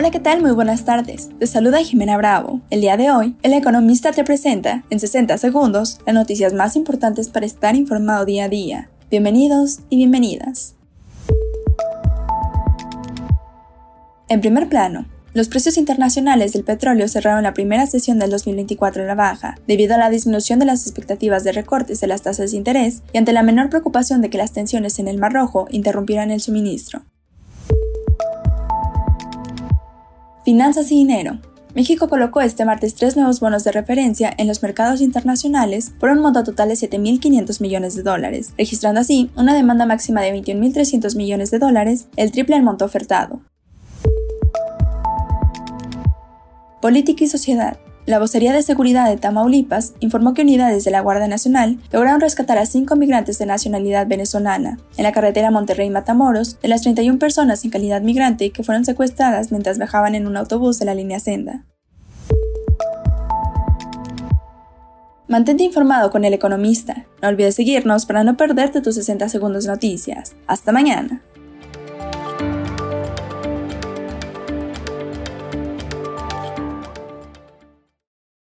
Hola, ¿qué tal? Muy buenas tardes. Te saluda Jimena Bravo. El día de hoy, el economista te presenta, en 60 segundos, las noticias más importantes para estar informado día a día. Bienvenidos y bienvenidas. En primer plano, los precios internacionales del petróleo cerraron la primera sesión del 2024 en la baja, debido a la disminución de las expectativas de recortes de las tasas de interés y ante la menor preocupación de que las tensiones en el Mar Rojo interrumpieran el suministro. Finanzas y dinero. México colocó este martes tres nuevos bonos de referencia en los mercados internacionales por un monto total de 7.500 millones de dólares, registrando así una demanda máxima de 21.300 millones de dólares, el triple del monto ofertado. Política y sociedad. La Vocería de Seguridad de Tamaulipas informó que unidades de la Guardia Nacional lograron rescatar a cinco migrantes de nacionalidad venezolana en la carretera Monterrey-Matamoros de las 31 personas en calidad migrante que fueron secuestradas mientras viajaban en un autobús de la línea Senda. Mantente informado con el economista. No olvides seguirnos para no perderte tus 60 segundos noticias. Hasta mañana.